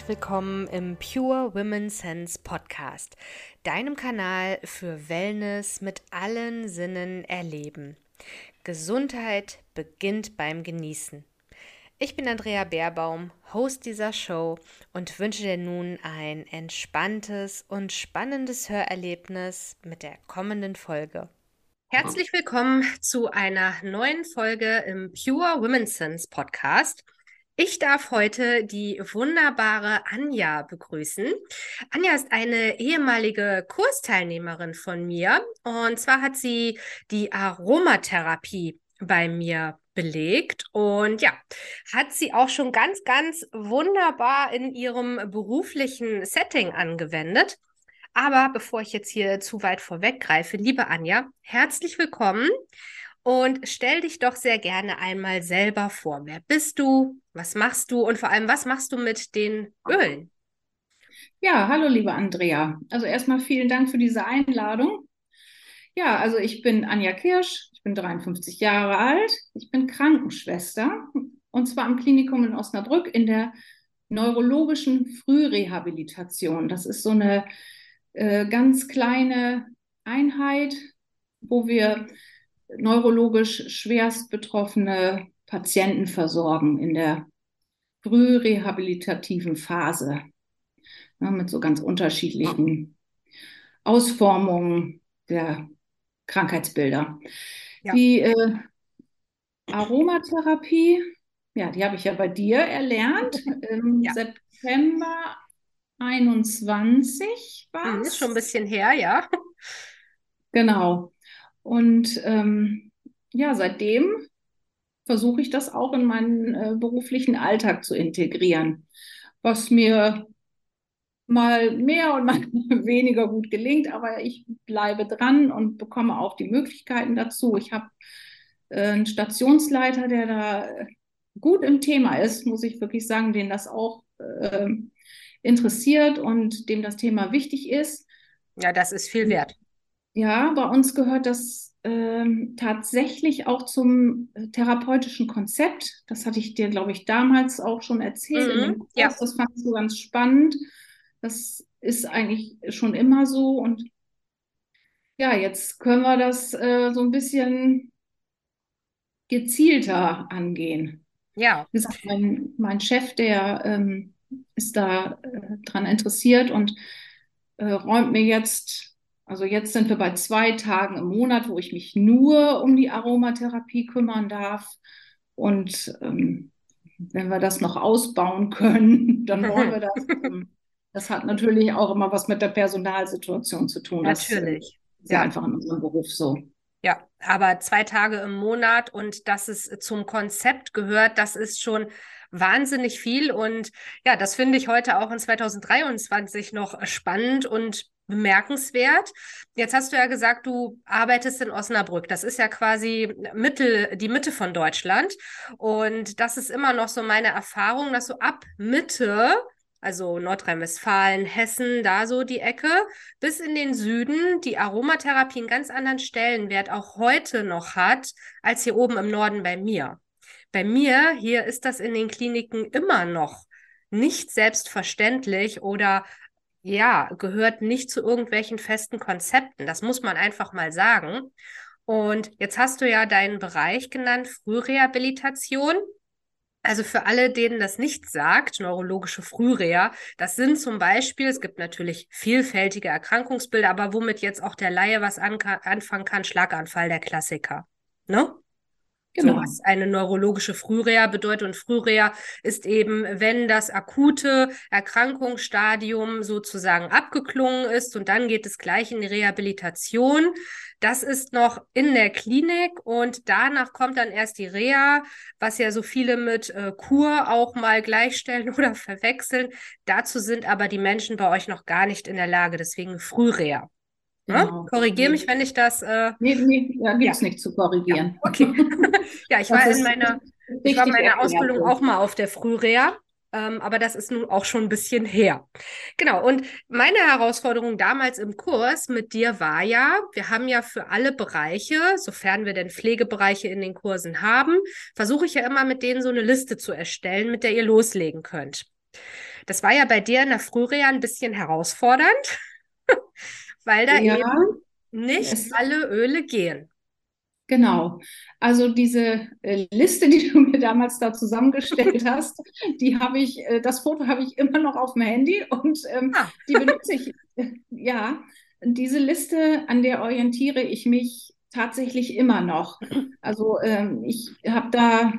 herzlich willkommen im Pure Women Sense Podcast, deinem Kanal für Wellness mit allen Sinnen erleben. Gesundheit beginnt beim Genießen. Ich bin Andrea Baerbaum, Host dieser Show und wünsche dir nun ein entspanntes und spannendes Hörerlebnis mit der kommenden Folge. Herzlich willkommen zu einer neuen Folge im Pure Women's Sense Podcast. Ich darf heute die wunderbare Anja begrüßen. Anja ist eine ehemalige Kursteilnehmerin von mir und zwar hat sie die Aromatherapie bei mir belegt und ja, hat sie auch schon ganz, ganz wunderbar in ihrem beruflichen Setting angewendet. Aber bevor ich jetzt hier zu weit vorweggreife, liebe Anja, herzlich willkommen und stell dich doch sehr gerne einmal selber vor. Wer bist du? Was machst du? Und vor allem, was machst du mit den Ölen? Ja, hallo, liebe Andrea. Also erstmal vielen Dank für diese Einladung. Ja, also ich bin Anja Kirsch, ich bin 53 Jahre alt, ich bin Krankenschwester und zwar am Klinikum in Osnabrück in der neurologischen Frührehabilitation. Das ist so eine äh, ganz kleine Einheit, wo wir neurologisch schwerst betroffene Patienten versorgen in der frührehabilitativen Phase ja, mit so ganz unterschiedlichen Ausformungen der Krankheitsbilder. Ja. Die äh, Aromatherapie, ja, die habe ich ja bei dir erlernt im ja. September 21 war es. Ist schon ein bisschen her, ja. Genau. Und ähm, ja, seitdem versuche ich das auch in meinen äh, beruflichen Alltag zu integrieren, was mir mal mehr und mal weniger gut gelingt, aber ich bleibe dran und bekomme auch die Möglichkeiten dazu. Ich habe äh, einen Stationsleiter, der da gut im Thema ist, muss ich wirklich sagen, den das auch äh, interessiert und dem das Thema wichtig ist. Ja, das ist viel wert. Ja, bei uns gehört das ähm, tatsächlich auch zum äh, therapeutischen Konzept. Das hatte ich dir, glaube ich, damals auch schon erzählt. Mhm. Ja. Das fand ich so ganz spannend. Das ist eigentlich schon immer so. Und ja, jetzt können wir das äh, so ein bisschen gezielter angehen. Ja. Wie gesagt, mein, mein Chef, der ähm, ist da äh, dran interessiert und äh, räumt mir jetzt also jetzt sind wir bei zwei Tagen im Monat, wo ich mich nur um die Aromatherapie kümmern darf. Und ähm, wenn wir das noch ausbauen können, dann wollen wir das. Das hat natürlich auch immer was mit der Personalsituation zu tun. Natürlich. Das ist ja einfach in unserem Beruf so. Ja, aber zwei Tage im Monat und dass es zum Konzept gehört, das ist schon wahnsinnig viel. Und ja, das finde ich heute auch in 2023 noch spannend und bemerkenswert. Jetzt hast du ja gesagt, du arbeitest in Osnabrück. Das ist ja quasi Mittel, die Mitte von Deutschland. Und das ist immer noch so meine Erfahrung, dass so ab Mitte, also Nordrhein-Westfalen, Hessen, da so die Ecke, bis in den Süden, die Aromatherapie einen ganz anderen Stellenwert auch heute noch hat, als hier oben im Norden bei mir. Bei mir hier ist das in den Kliniken immer noch nicht selbstverständlich oder ja, gehört nicht zu irgendwelchen festen Konzepten. Das muss man einfach mal sagen. Und jetzt hast du ja deinen Bereich genannt, Frührehabilitation. Also für alle, denen das nicht sagt, neurologische Frühreha, das sind zum Beispiel, es gibt natürlich vielfältige Erkrankungsbilder, aber womit jetzt auch der Laie was anfangen kann, Schlaganfall, der Klassiker. Ne? Genau. So was eine neurologische Frühreha bedeutet. Und Frühreha ist eben, wenn das akute Erkrankungsstadium sozusagen abgeklungen ist und dann geht es gleich in die Rehabilitation. Das ist noch in der Klinik und danach kommt dann erst die Reha, was ja so viele mit äh, Kur auch mal gleichstellen oder verwechseln. Dazu sind aber die Menschen bei euch noch gar nicht in der Lage, deswegen Frühreha. Ne? Genau. Korrigiere mich, wenn ich das. Äh, nee, nee, da gibt es ja. nichts zu korrigieren. Ja, okay. ja, ich war in meiner, ich war in meiner Ausbildung auch mal auf der Frühreha. Ähm, aber das ist nun auch schon ein bisschen her. Genau. Und meine Herausforderung damals im Kurs mit dir war ja, wir haben ja für alle Bereiche, sofern wir denn Pflegebereiche in den Kursen haben, versuche ich ja immer mit denen so eine Liste zu erstellen, mit der ihr loslegen könnt. das war ja bei dir in der Frühreha ein bisschen herausfordernd, weil da Ja, eben nicht es, alle Öle gehen. genau. Also diese äh, Liste, die du mir damals da zusammengestellt hast, die habe ich, äh, das Foto habe ich immer noch auf dem Handy und ähm, Ah, die benutze ich. Äh, ja, diese Liste, an der orientiere ich mich tatsächlich immer noch. Also ähm, ich habe da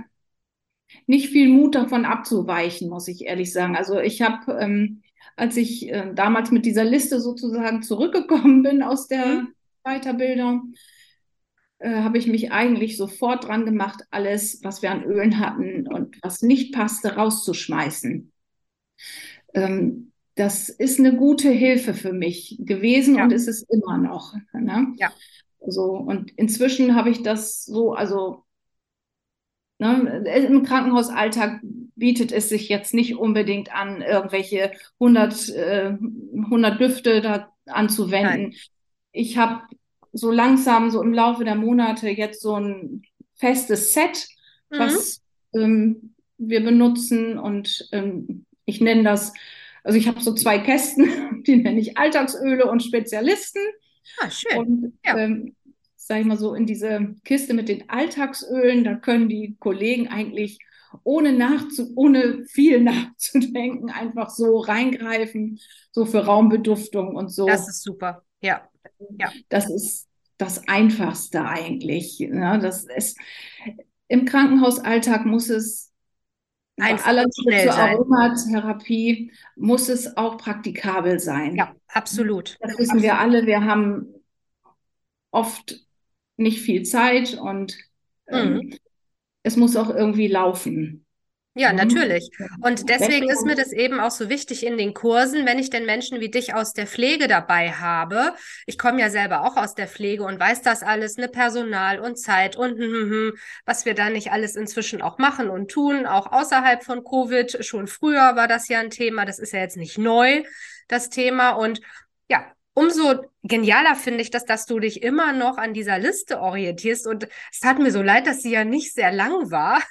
nicht viel Mut davon abzuweichen, muss ich ehrlich sagen. Also ich habe, ähm, als ich äh, damals mit dieser Liste sozusagen zurückgekommen bin aus der mhm. Weiterbildung, äh, habe ich mich eigentlich sofort dran gemacht, alles, was wir an Ölen hatten und was nicht passte, rauszuschmeißen. Ähm, das ist eine gute Hilfe für mich gewesen und Ja, ist es immer noch. Ne? ja, So, und inzwischen habe ich das so, also Ne? Im Krankenhausalltag bietet es sich jetzt nicht unbedingt an, irgendwelche 100, äh, 100 Düfte da nein. anzuwenden. Ich habe so langsam, so im Laufe der Monate jetzt so ein festes Set, Mhm. was ähm, wir benutzen und ähm, ich nenne das, also ich habe so zwei Kästen, die nenne ich Alltagsöle und Spezialisten. Ah, schön. Und Ja, ähm, sage ich mal so, in diese Kiste mit den Alltagsölen, da können die Kollegen eigentlich ohne, nachzu ohne viel nachzudenken einfach so reingreifen, so für Raumbeduftung und das so. ist super. Ja, ja, Das ist das Einfachste eigentlich. Ne? Das ist, Im Krankenhausalltag muss es, einfach aller schnell zur sein. Aromatherapie, muss es auch praktikabel sein. Ja, absolut. Das wissen wir Absolut. alle. Wir haben oft nicht viel Zeit und Mhm. ähm, es muss auch irgendwie laufen. Ja, Ne? natürlich. Und deswegen ist mir das eben auch so wichtig in den Kursen, wenn ich denn Menschen wie dich aus der Pflege dabei habe. Ich komme ja selber auch aus der Pflege und weiß das alles, ne, Personal und Zeit und hm, hm, hm, was wir da nicht alles inzwischen auch machen und tun, auch außerhalb von Covid. Schon früher war das ja ein Thema. Das ist ja jetzt nicht neu, das Thema. Und ja, umso genialer finde ich das, dass du dich immer noch an dieser Liste orientierst. Und es tat mir so leid, dass sie ja nicht sehr lang war.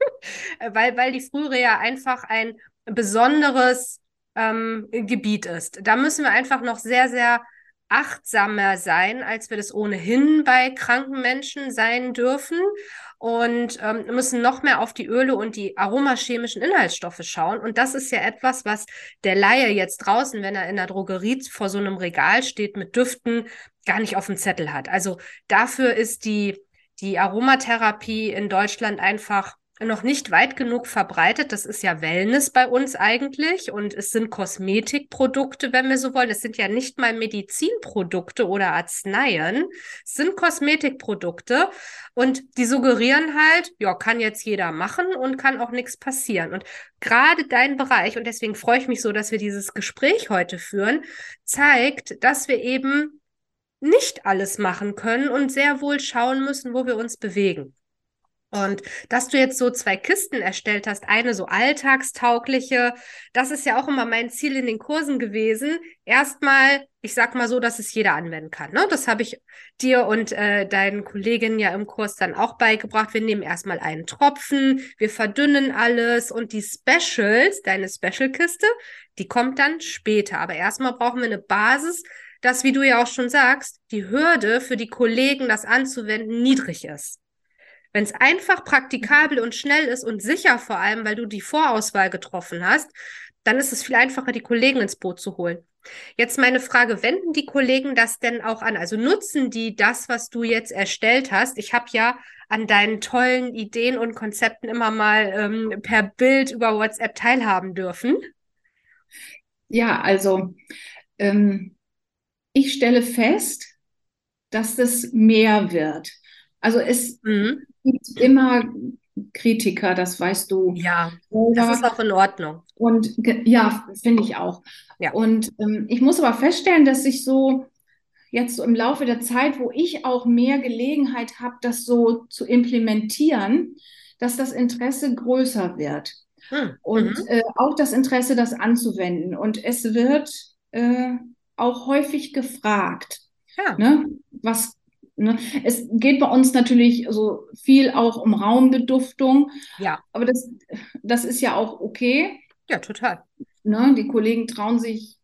Weil, weil die Frühreha einfach ein besonderes ähm, Gebiet ist. Da müssen wir einfach noch sehr, sehr achtsamer sein, als wir das ohnehin bei kranken Menschen sein dürfen und ähm, müssen noch mehr auf die Öle und die aromachemischen Inhaltsstoffe schauen. Und das ist ja etwas, was der Laie jetzt draußen, wenn er in der Drogerie vor so einem Regal steht mit Düften, gar nicht auf dem Zettel hat. Also dafür ist die, die Aromatherapie in Deutschland einfach noch nicht weit genug verbreitet. Das ist ja Wellness bei uns eigentlich und es sind Kosmetikprodukte, wenn wir so wollen. Es sind ja nicht mal Medizinprodukte oder Arzneien. Es sind Kosmetikprodukte und die suggerieren halt, ja, kann jetzt jeder machen und kann auch nichts passieren. Und gerade dein Bereich, und deswegen freue ich mich so, dass wir dieses Gespräch heute führen, zeigt, dass wir eben nicht alles machen können und sehr wohl schauen müssen, wo wir uns bewegen. Und dass du jetzt so zwei Kisten erstellt hast, eine so alltagstaugliche, das ist ja auch immer mein Ziel in den Kursen gewesen. Erstmal, ich sag mal so, dass es jeder anwenden kann. Ne? Das habe ich dir und äh, deinen Kolleginnen ja im Kurs dann auch beigebracht. Wir nehmen erstmal einen Tropfen, wir verdünnen alles und die Specials, deine Special-Kiste, die kommt dann später. Aber erstmal brauchen wir eine Basis, dass, wie du ja auch schon sagst, die Hürde für die Kollegen, das anzuwenden, niedrig ist. Wenn es einfach praktikabel und schnell ist und sicher vor allem, weil du die Vorauswahl getroffen hast, dann ist es viel einfacher, die Kollegen ins Boot zu holen. Jetzt meine Frage, wenden die Kollegen das denn auch an? Also nutzen die das, was du jetzt erstellt hast? Ich habe ja an deinen tollen Ideen und Konzepten immer mal ähm, per Bild über WhatsApp teilhaben dürfen. Ja, also ähm, ich stelle fest, dass das mehr wird. Also es Mhm. Gibt immer Kritiker, das weißt du Ja, das ist auch in Ordnung. Und ja, finde ich auch. Ja. Und ähm, ich muss aber feststellen, dass ich so jetzt so im Laufe der Zeit, wo ich auch mehr Gelegenheit habe, das so zu implementieren, dass das Interesse größer wird. Hm. Und Mhm. äh, auch das Interesse, das anzuwenden. Und es wird äh, auch häufig gefragt, Ja, ne? Was, ne? Es geht bei uns natürlich so viel auch um Raumbeduftung, ja, aber das, das ist ja auch okay. ja, total. ne, die Kollegen trauen sich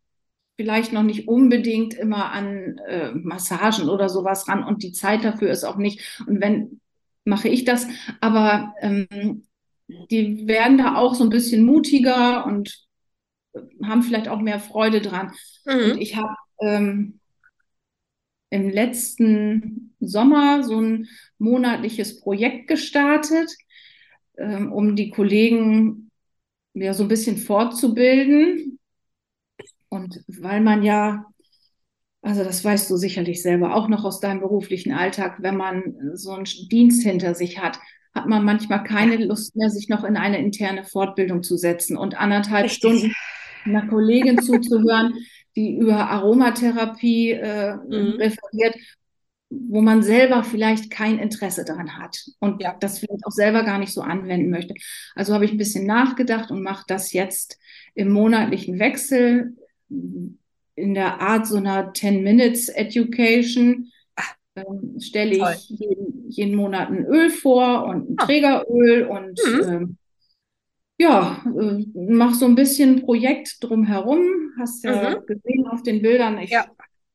vielleicht noch nicht unbedingt immer an äh, Massagen oder sowas ran und die Zeit dafür ist auch nicht. Und wenn mache ich das, aber ähm, die werden da auch so ein bisschen mutiger und haben vielleicht auch mehr Freude dran. Mhm. Und ich habe ähm, im letzten Sommer so ein monatliches Projekt gestartet, ähm, um die Kollegen ja so ein bisschen fortzubilden. Und weil man ja, also das weißt du sicherlich selber auch noch aus deinem beruflichen Alltag, wenn man so einen Dienst hinter sich hat, hat man manchmal keine Lust mehr, sich noch in eine interne Fortbildung zu setzen und anderthalb Richtig. Stunden einer Kollegin zuzuhören, die über Aromatherapie äh, mhm. referiert, wo man selber vielleicht kein Interesse daran hat und ja. das vielleicht auch selber gar nicht so anwenden möchte. Also habe ich ein bisschen nachgedacht und mache das jetzt im monatlichen Wechsel in der Art so einer 10 Minutes Education. Ähm, stelle ich jeden, jeden, Monat ein Öl vor und ein ah. Trägeröl und mhm. ähm, ja, äh, mach so ein bisschen Projekt drumherum. Hast ja mhm. gesehen auf den Bildern. Ich ja.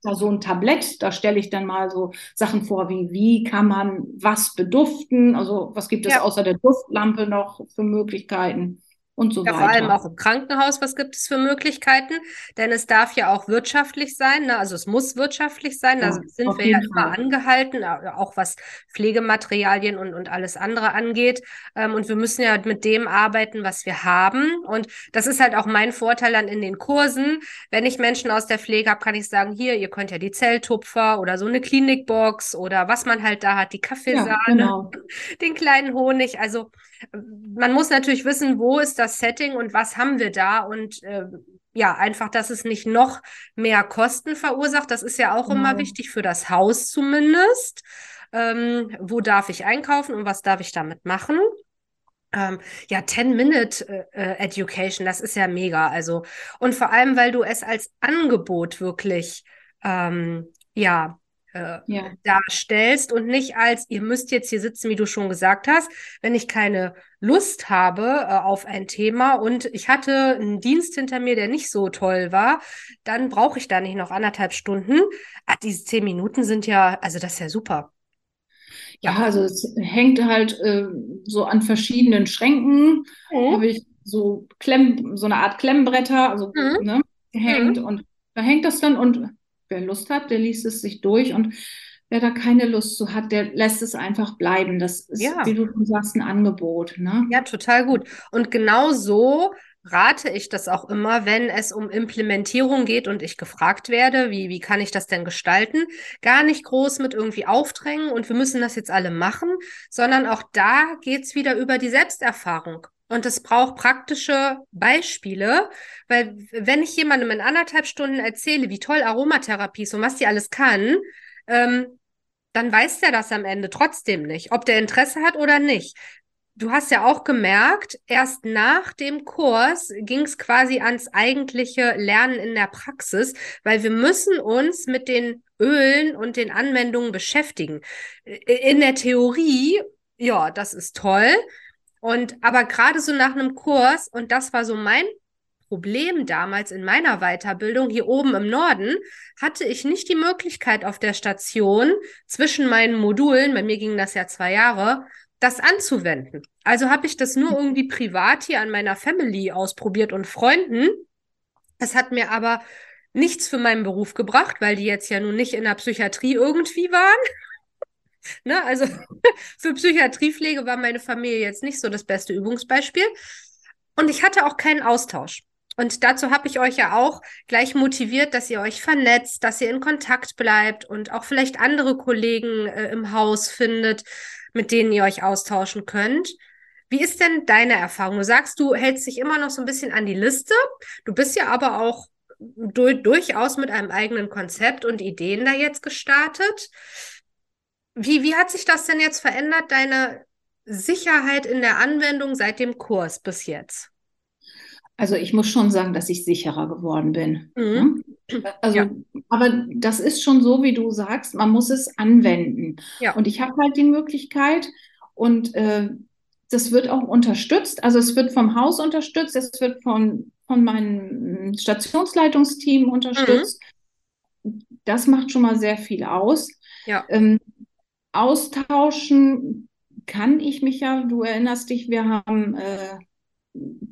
da so ein Tablett, da stelle ich dann mal so Sachen vor, wie wie kann man was beduften? Also was gibt es ja. außer der Duftlampe noch für Möglichkeiten? Und so ja, weiter. Vor allem auch im Krankenhaus, was gibt es für Möglichkeiten? Denn es darf ja auch wirtschaftlich sein, ne? also es muss wirtschaftlich sein, da sind wir ja immer angehalten, auch was Pflegematerialien und, und alles andere angeht. Ähm, und wir müssen ja mit dem arbeiten, was wir haben. Und das ist halt auch mein Vorteil dann in den Kursen. Wenn ich Menschen aus der Pflege habe, kann ich sagen, hier, ihr könnt ja die Zelltupfer oder so eine Klinikbox oder was man halt da hat, die Kaffeesahne, ja, genau. den kleinen Honig. Also man muss natürlich wissen, wo ist das Setting und was haben wir da und äh, ja, einfach, dass es nicht noch mehr Kosten verursacht. Das ist ja auch mhm. immer wichtig für das Haus zumindest. Ähm, wo darf ich einkaufen und was darf ich damit machen? Ähm, ja, 10-Minute-Education, äh, das ist ja mega. Also, und vor allem, weil du es als Angebot wirklich ähm, ja, äh, ja. darstellst und nicht als, ihr müsst jetzt hier sitzen, wie du schon gesagt hast, wenn ich keine Lust habe äh, auf ein Thema und ich hatte einen Dienst hinter mir, der nicht so toll war, dann brauche ich da nicht noch anderthalb Stunden. Ach, diese zehn Minuten sind ja, also das ist ja super. Ja, also es hängt halt äh, so an verschiedenen Schränken. Mhm. Habe ich so Klemm, so eine Art Klemmbretter, also mhm. ne, gehängt mhm. und da hängt das dann und wer Lust hat, der liest es sich durch und wer da keine Lust zu hat, der lässt es einfach bleiben. Das ist, ja. wie du sagst, ein Angebot. Ne? Ja, total gut. Und genau so rate ich das auch immer, wenn es um Implementierung geht und ich gefragt werde, wie, wie kann ich das denn gestalten? Gar nicht groß mit irgendwie aufdrängen und wir müssen das jetzt alle machen, sondern auch da geht es wieder über die Selbsterfahrung. Und es braucht praktische Beispiele, weil wenn ich jemandem in anderthalb Stunden erzähle, wie toll Aromatherapie ist und was die alles kann, ähm, dann weiß der das am Ende trotzdem nicht, ob der Interesse hat oder nicht. Du hast ja auch gemerkt, erst nach dem Kurs ging es quasi ans eigentliche Lernen in der Praxis, weil wir müssen uns mit den Ölen und den Anwendungen beschäftigen. In der Theorie, ja, das ist toll. Und aber gerade so nach einem Kurs, und das war so mein Problem damals in meiner Weiterbildung hier oben im Norden, hatte ich nicht die Möglichkeit auf der Station zwischen meinen Modulen, bei mir ging das ja zwei Jahre, das anzuwenden. Also habe ich das nur irgendwie privat hier an meiner Family ausprobiert und Freunden. Es hat mir aber nichts für meinen Beruf gebracht, weil die jetzt ja nun nicht in der Psychiatrie irgendwie waren. Ne? Also für Psychiatriepflege war meine Familie jetzt nicht so das beste Übungsbeispiel. Und ich hatte auch keinen Austausch. Und dazu habe ich euch ja auch gleich motiviert, dass ihr euch vernetzt, dass ihr in Kontakt bleibt und auch vielleicht andere Kollegen äh, im Haus findet, mit denen ihr euch austauschen könnt. Wie ist denn deine Erfahrung? Du sagst, du hältst dich immer noch so ein bisschen an die Liste. Du bist ja aber auch du durchaus mit einem eigenen Konzept und Ideen da jetzt gestartet. Wie, wie hat sich das denn jetzt verändert, deine Sicherheit in der Anwendung seit dem Kurs bis jetzt? Also ich muss schon sagen, dass ich sicherer geworden bin. Mhm. Ne? Also, ja. aber das ist schon so, wie du sagst, man muss es anwenden. Ja. Und ich habe halt die Möglichkeit und äh, das wird auch unterstützt. Also es wird vom Haus unterstützt, es wird von von meinem Stationsleitungsteam unterstützt. Mhm. Das macht schon mal sehr viel aus. Ja. Ähm, austauschen kann ich mich ja, du erinnerst dich, wir haben äh,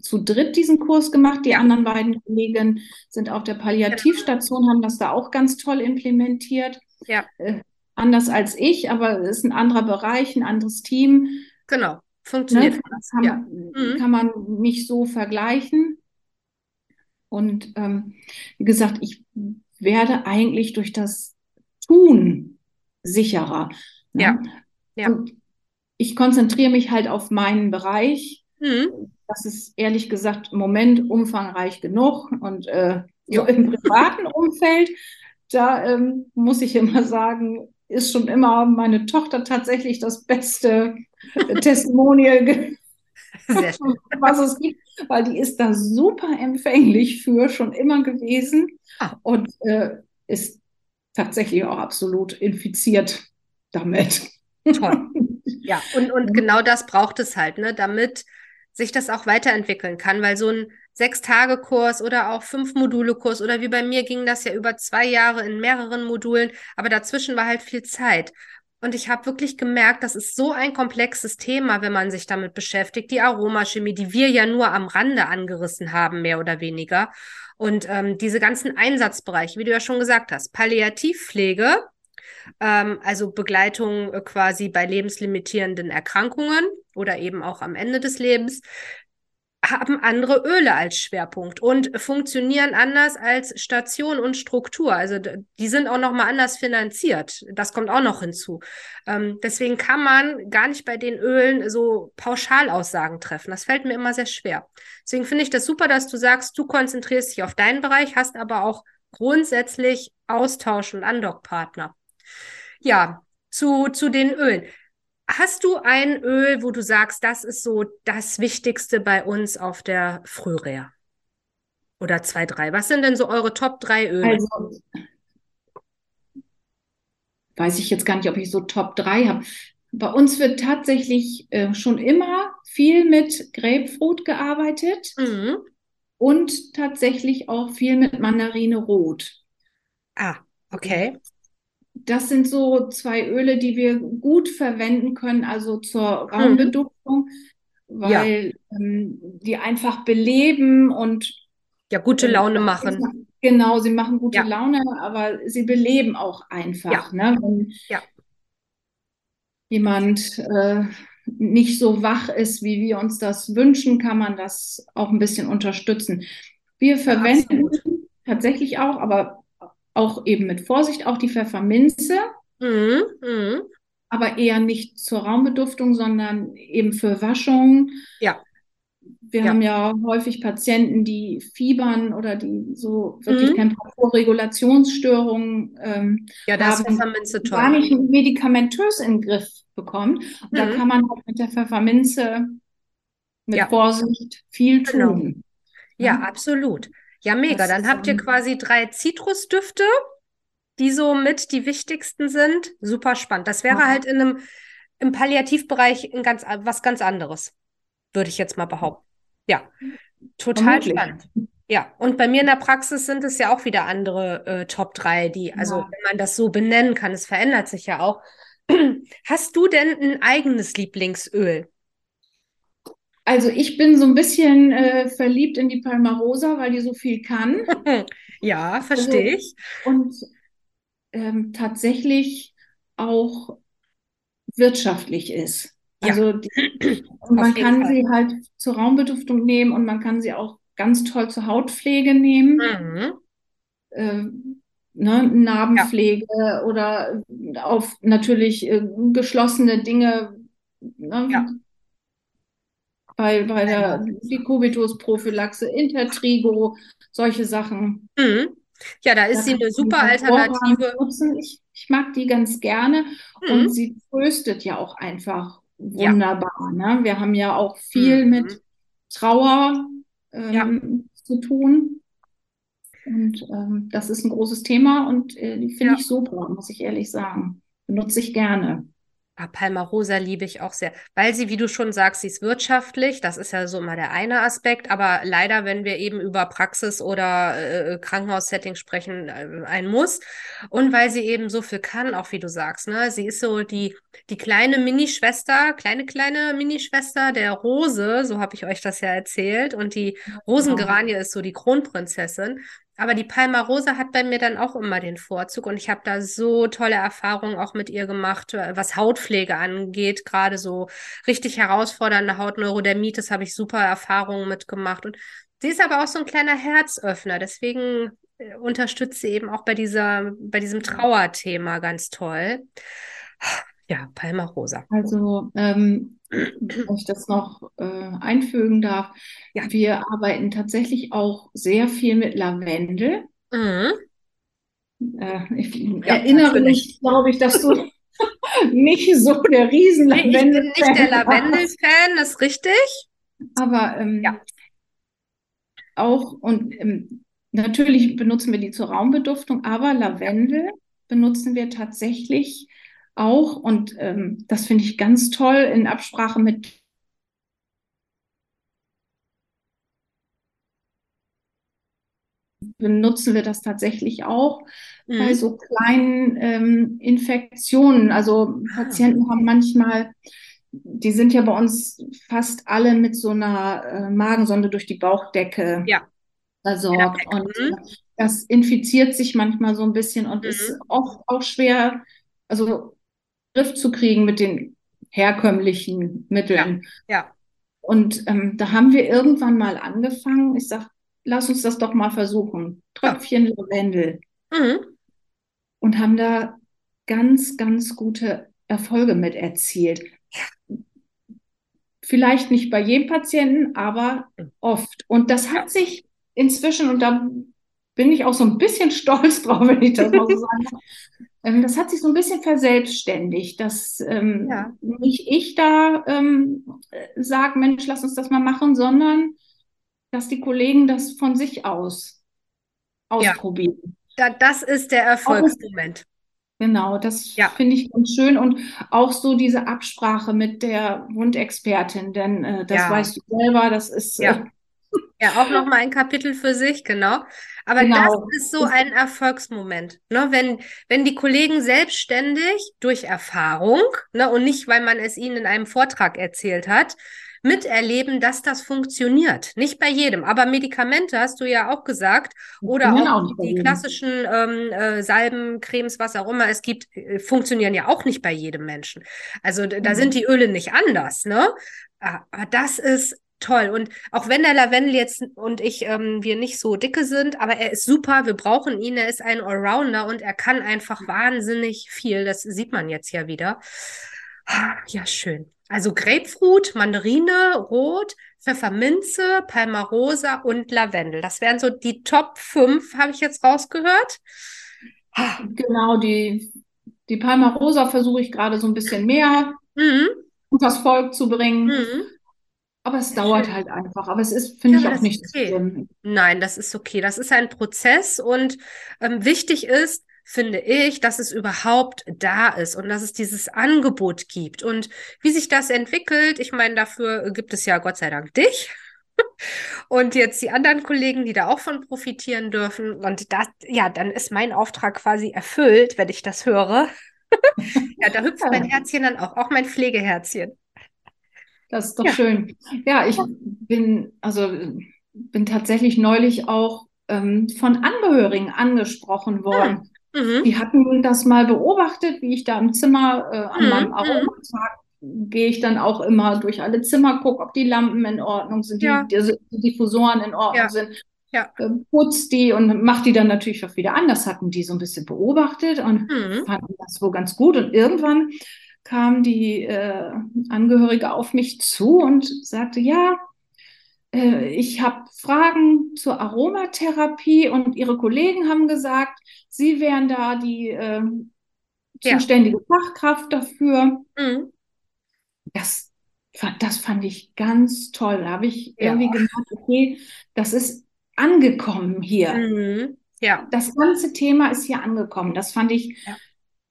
zu dritt diesen Kurs gemacht. Die anderen beiden Kollegen sind auf der Palliativstation, haben das da auch ganz toll implementiert. Ja. Äh, anders als ich, aber es ist ein anderer Bereich, ein anderes Team. Genau, funktioniert. Ne? Kann, ja. mhm. kann man nicht so vergleichen. Und ähm, wie gesagt, ich werde eigentlich durch das Tun sicherer. Ne? Ja. ja. Und ich konzentriere mich halt auf meinen Bereich. Mhm. Das ist ehrlich gesagt im Moment umfangreich genug. Und äh, so im privaten Umfeld, da ähm, muss ich immer sagen, ist schon immer meine Tochter tatsächlich das beste Testimonial, was es gibt, weil die ist da super empfänglich für schon immer gewesen ah. und äh, ist tatsächlich auch absolut infiziert damit. Toll. Ja, und, und genau das braucht es halt, ne, damit sich das auch weiterentwickeln kann, weil so ein Sechs-Tage-Kurs oder auch Fünf-Module-Kurs oder wie bei mir ging das ja über zwei Jahre in mehreren Modulen, aber dazwischen war halt viel Zeit. Und ich habe wirklich gemerkt, das ist so ein komplexes Thema, wenn man sich damit beschäftigt. Die Aromachemie, die wir ja nur am Rande angerissen haben, mehr oder weniger. Und ähm, diese ganzen Einsatzbereiche, wie du ja schon gesagt hast, Palliativpflege, ähm, also Begleitung äh, quasi bei lebenslimitierenden Erkrankungen oder eben auch am Ende des Lebens, haben andere Öle als Schwerpunkt und funktionieren anders als Station und Struktur. Also die sind auch noch mal anders finanziert. Das kommt auch noch hinzu. Ähm, deswegen kann man gar nicht bei den Ölen so Pauschalaussagen treffen. Das fällt mir immer sehr schwer. Deswegen finde ich das super, dass du sagst, du konzentrierst dich auf deinen Bereich, hast aber auch grundsätzlich Austausch und Andockpartner. Ja, zu, zu den Ölen. Hast du ein Öl, wo du sagst, das ist so das Wichtigste bei uns auf der Frühreha? Oder zwei, drei. Was sind denn so eure Top drei Öle? Also, weiß ich jetzt gar nicht, ob ich so Top drei habe. Bei uns wird tatsächlich äh, schon immer viel mit Grapefruit gearbeitet mhm. und tatsächlich auch viel mit Mandarine Rot. Ah, okay das sind so zwei Öle, die wir gut verwenden können, also zur Raumbeduftung, mhm. weil ja. ähm, die einfach beleben und ja gute Laune machen. Genau, sie machen gute ja. Laune, aber sie beleben auch einfach. Ja. Ne? Wenn ja. jemand äh, nicht so wach ist, wie wir uns das wünschen, kann man das auch ein bisschen unterstützen. Wir verwenden tatsächlich auch, aber auch eben mit Vorsicht, auch die Pfefferminze, mhm, mh. aber eher nicht zur Raumbeduftung, sondern eben für Waschung. Ja. Wir ja. haben ja häufig Patienten, die fiebern oder die so wirklich mhm. Temperaturregulationsstörungen ähm, ja, das haben, Pfefferminze toll. gar nicht medikamentös in den Griff bekommen. Und mhm. da kann man halt mit der Pfefferminze mit ja. Vorsicht viel genau. tun. Ja, ja, absolut. Ja, mega. Dann habt ihr quasi drei Zitrusdüfte, die so mit die wichtigsten sind. Super spannend. Das wäre ja. halt in einem im Palliativbereich ein ganz, was ganz anderes, würde ich jetzt mal behaupten. Ja, total Vermutlich. spannend. Ja, und bei mir in der Praxis sind es ja auch wieder andere äh, Top 3, die, also ja. wenn man das so benennen kann, es verändert sich ja auch. Hast du denn ein eigenes Lieblingsöl? Also ich bin so ein bisschen äh, verliebt in die Palmarosa, weil die so viel kann. ja, verstehe also, ich. Und ähm, tatsächlich auch wirtschaftlich ist. Ja. Also die, man kann Fall. sie halt zur Raumbeduftung nehmen und man kann sie auch ganz toll zur Hautpflege nehmen. Mhm. Ähm, ne, Narbenpflege ja. oder auf natürlich äh, geschlossene Dinge. Ne, ja bei, bei der Decubitus-Prophylaxe, Intertrigo, solche Sachen. Mhm. Ja, da ist sie eine super Alternative. Ich, ich, mag die ganz gerne mhm. und sie tröstet ja auch einfach wunderbar. Ja. Ne? Wir haben ja auch viel mhm. mit Trauer ähm, ja. zu tun. Und ähm, das ist ein großes Thema und äh, die finde ja. ich super, muss ich ehrlich sagen. Benutze ich gerne. Ah, Palmarosa liebe ich auch sehr, weil sie, wie du schon sagst, sie ist wirtschaftlich. Das ist ja so immer der eine Aspekt. Aber leider, wenn wir eben über Praxis oder äh, Krankenhaussetting sprechen, äh, ein Muss. Und weil sie eben so viel kann, auch wie du sagst. Ne? Sie ist so die, die kleine Minischwester, kleine, kleine Minischwester der Rose. So habe ich euch das ja erzählt. Und die Rosengeranie ist so die Kronprinzessin. Aber die Palmarosa hat bei mir dann auch immer den Vorzug und ich habe da so tolle Erfahrungen auch mit ihr gemacht, äh, was Hautpflege angeht, gerade so richtig herausfordernde Hautneurodermitis habe ich super Erfahrungen mitgemacht. Und sie ist aber auch so ein kleiner Herzöffner, deswegen äh, unterstützt sie eben auch bei dieser, bei diesem Trauerthema ganz toll. Ja, Palmarosa. Also ähm, wenn ich das noch äh, einfügen darf, ja. wir arbeiten tatsächlich auch sehr viel mit Lavendel. Mhm. Äh, ich ja, erinnere mich, glaube ich, dass du nicht so der riesen Lavendel. Nee, ich bin nicht der Lavendel-Fan, das ist richtig. Aber ähm, ja. auch und ähm, natürlich benutzen wir die zur Raumbeduftung, aber Lavendel benutzen wir tatsächlich auch. Und ähm, das finde ich ganz toll in Absprache mit benutzen wir das tatsächlich auch mhm. bei so kleinen ähm, Infektionen. Also ah. Patienten haben manchmal, die sind ja bei uns fast alle mit so einer äh, Magensonde durch die Bauchdecke ja. versorgt. Ja. Und mhm. das infiziert sich manchmal so ein bisschen und mhm. ist oft auch schwer, also Griff zu kriegen mit den herkömmlichen Mitteln. Ja. ja. Und ähm, da haben wir irgendwann mal angefangen. Ich sage, lass uns das doch mal versuchen. Tröpfchen ja. Lavendel. Mhm. Und haben da ganz, ganz gute Erfolge mit erzielt. Vielleicht nicht bei jedem Patienten, aber oft. Und das hat sich inzwischen, und da bin ich auch so ein bisschen stolz drauf, wenn ich das mal so sagen ähm, das hat sich so ein bisschen verselbstständigt, dass ähm, ja. nicht ich da ähm, sage, Mensch, lass uns das mal machen, sondern dass die Kollegen das von sich aus ausprobieren. Ja. Da, das ist der Erfolgsmoment. Genau, das ja. finde ich ganz schön und auch so diese Absprache mit der Wundexpertin, denn äh, das ja. weißt du selber, das ist ja, äh, ja auch nochmal ein Kapitel für sich, genau. Aber genau. das ist so ein Erfolgsmoment, ne? wenn, wenn die Kollegen selbstständig durch Erfahrung ne, und nicht, weil man es ihnen in einem Vortrag erzählt hat, miterleben, dass das funktioniert. Nicht bei jedem, aber Medikamente hast du ja auch gesagt oder auch, auch die klassischen ähm, äh, Salben, Cremes, was auch immer es gibt, äh, funktionieren ja auch nicht bei jedem Menschen. Also da mhm. sind die Öle nicht anders, ne? Aber das ist toll. Und auch wenn der Lavendel jetzt und ich, ähm, wir nicht so dicke sind, aber er ist super, wir brauchen ihn, er ist ein Allrounder und er kann einfach wahnsinnig viel. Das sieht man jetzt ja wieder. Ja, schön. Also Grapefruit, Mandarine, Rot, Pfefferminze, Palmarosa und Lavendel. Das wären so die Top 5, habe ich jetzt rausgehört. Genau, die, die Palmarosa versuche ich gerade so ein bisschen mehr mhm. das Volk zu bringen. Mhm. Aber es dauert halt einfach. Aber es ist, finde ja, ich, auch nicht okay. schlimm. Nein, das ist okay. Das ist ein Prozess und ähm, wichtig ist, finde ich, dass es überhaupt da ist und dass es dieses Angebot gibt. Und wie sich das entwickelt, ich meine, dafür gibt es ja Gott sei Dank dich. Und jetzt die anderen Kollegen, die da auch von profitieren dürfen. Und das, ja, dann ist mein Auftrag quasi erfüllt, wenn ich das höre. ja, da hüpft mein Herzchen dann auch, auch mein Pflegeherzchen. Das ist doch ja. schön. Ja, ich bin, also bin tatsächlich neulich auch ähm, von Angehörigen angesprochen worden. Mhm. Die hatten das mal beobachtet, wie ich da im Zimmer äh, an mhm. meinem mhm. Aromatag gehe ich dann auch immer durch alle Zimmer, gucke, ob die Lampen in Ordnung sind, ja. die, die, Diffusoren in Ordnung ja. sind. Ja. Äh, putzt die und macht die dann natürlich auch wieder an. Das hatten die so ein bisschen beobachtet und mhm. fanden das wohl ganz gut. Und irgendwann kam die äh, Angehörige auf mich zu und sagte, ja, äh, ich habe Fragen zur Aromatherapie und Ihre Kollegen haben gesagt, Sie wären da die äh, zuständige ja. Fachkraft dafür. Mhm. Das, das fand ich ganz toll. Da habe ich ja. irgendwie gemerkt, okay, das ist angekommen hier. Mhm. Ja. Das ganze Thema ist hier angekommen. Das fand ich ja.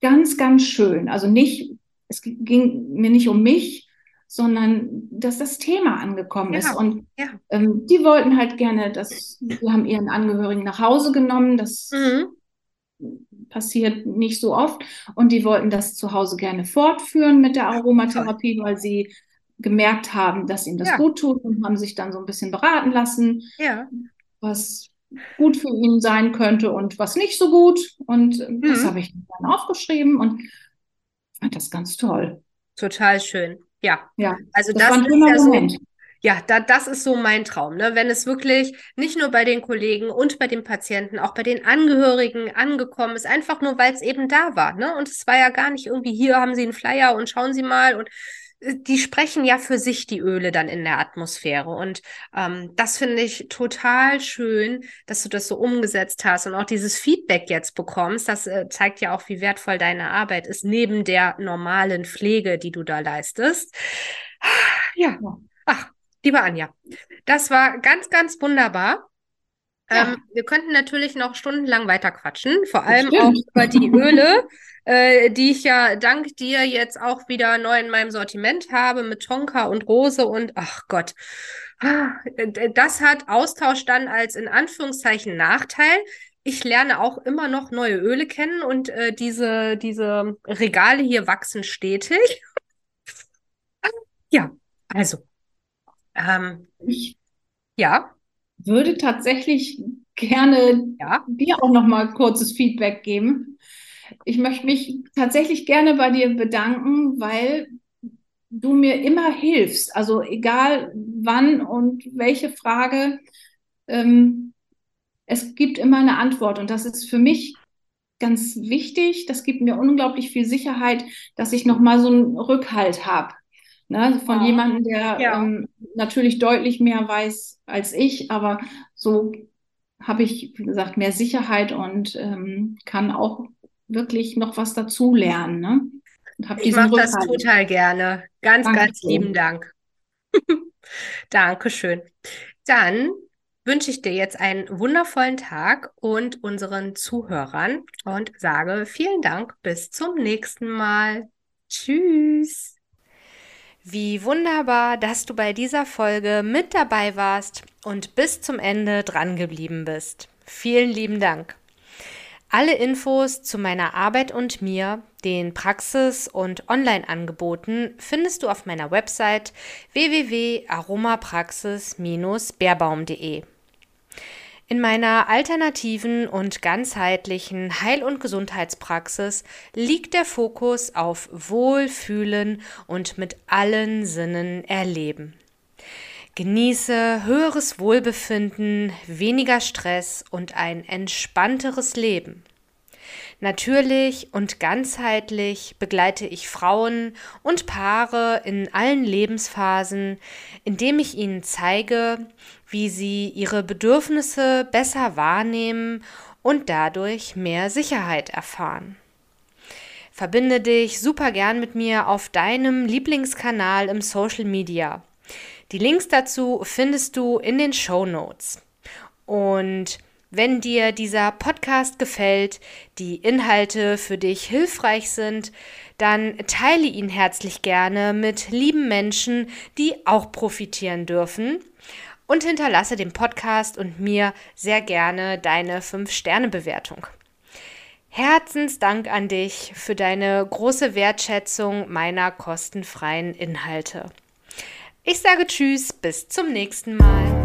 ganz, ganz schön. Also nicht es ging mir nicht um mich, sondern dass das Thema angekommen Ja, ist. Und ja. ähm, die wollten halt gerne, dass wir haben ihren Angehörigen nach Hause genommen. Das Mhm. passiert nicht so oft. Und die wollten das zu Hause gerne fortführen mit der Aromatherapie, weil sie gemerkt haben, dass ihnen das Ja. gut tut und haben sich dann so ein bisschen beraten lassen, was gut für ihn sein könnte und was nicht so gut. Und äh, das Mhm. habe ich dann aufgeschrieben und fand das ganz toll. Total schön. Ja. Ja, Also das das ist ja so, Moment. ja, da, das ist so mein Traum, ne? Wenn es wirklich nicht nur bei den Kollegen und bei den Patienten, auch bei den Angehörigen angekommen ist, einfach nur, weil es eben da war, ne? Und es war ja gar nicht irgendwie, hier haben Sie einen Flyer und schauen Sie mal und die sprechen ja für sich, die Öle dann in der Atmosphäre. Und ähm, das finde ich total schön, dass du das so umgesetzt hast und auch dieses Feedback jetzt bekommst. Das äh, zeigt ja auch, wie wertvoll deine Arbeit ist, neben der normalen Pflege, die du da leistest. Ja, Ja. ach, liebe Anja, das war ganz, ganz wunderbar. Ja. Ähm, wir könnten natürlich noch stundenlang weiter quatschen, vor allem auch über die Öle, äh, die ich ja dank dir jetzt auch wieder neu in meinem Sortiment habe mit Tonka und Rose und ach Gott. Ah, Das hat Austausch dann als in Anführungszeichen Nachteil. Ich lerne auch immer noch neue Öle kennen und äh, diese, diese Regale hier wachsen stetig. Ja, also, ähm, ja, würde tatsächlich gerne ja, dir auch noch mal kurzes Feedback geben. Ich möchte mich tatsächlich gerne bei dir bedanken, weil du mir immer hilfst. Also egal wann und welche Frage, ähm, es gibt immer eine Antwort und das ist für mich ganz wichtig. Das gibt mir unglaublich viel Sicherheit, dass ich noch mal so einen Rückhalt habe. Ne, von Ja. jemandem, der Ja. ähm, natürlich deutlich mehr weiß als ich, aber so habe ich, wie gesagt, mehr Sicherheit und ähm, kann auch wirklich noch was dazu lernen. Ne? Ich mache das total gerne. Ganz, ganz Dankeschön. lieben Dank. Dankeschön. Dann wünsche ich dir jetzt einen wundervollen Tag und unseren Zuhörern und sage vielen Dank. Bis zum nächsten Mal. Tschüss. Wie wunderbar, dass du bei dieser Folge mit dabei warst und bis zum Ende dran geblieben bist. Vielen lieben Dank. Alle Infos zu meiner Arbeit und mir, den Praxis- und Online-Angeboten findest du auf meiner Website www.aromapraxis-beerbaum.de. In meiner alternativen und ganzheitlichen Heil- und Gesundheitspraxis liegt der Fokus auf Wohlfühlen und mit allen Sinnen erleben. Genieße höheres Wohlbefinden, weniger Stress und ein entspannteres Leben. Natürlich und ganzheitlich begleite ich Frauen und Paare in allen Lebensphasen, indem ich ihnen zeige, wie sie ihre Bedürfnisse besser wahrnehmen und dadurch mehr Sicherheit erfahren. Verbinde dich super gern mit mir auf deinem Lieblingskanal im Social Media. Die Links dazu findest du in den Show Notes. Und wenn dir dieser Podcast gefällt, die Inhalte für dich hilfreich sind, dann teile ihn herzlich gerne mit lieben Menschen, die auch profitieren dürfen. Und hinterlasse dem Podcast und mir sehr gerne deine 5-Sterne-Bewertung. Herzensdank an dich für deine große Wertschätzung meiner kostenfreien Inhalte. Ich sage Tschüss, bis zum nächsten Mal.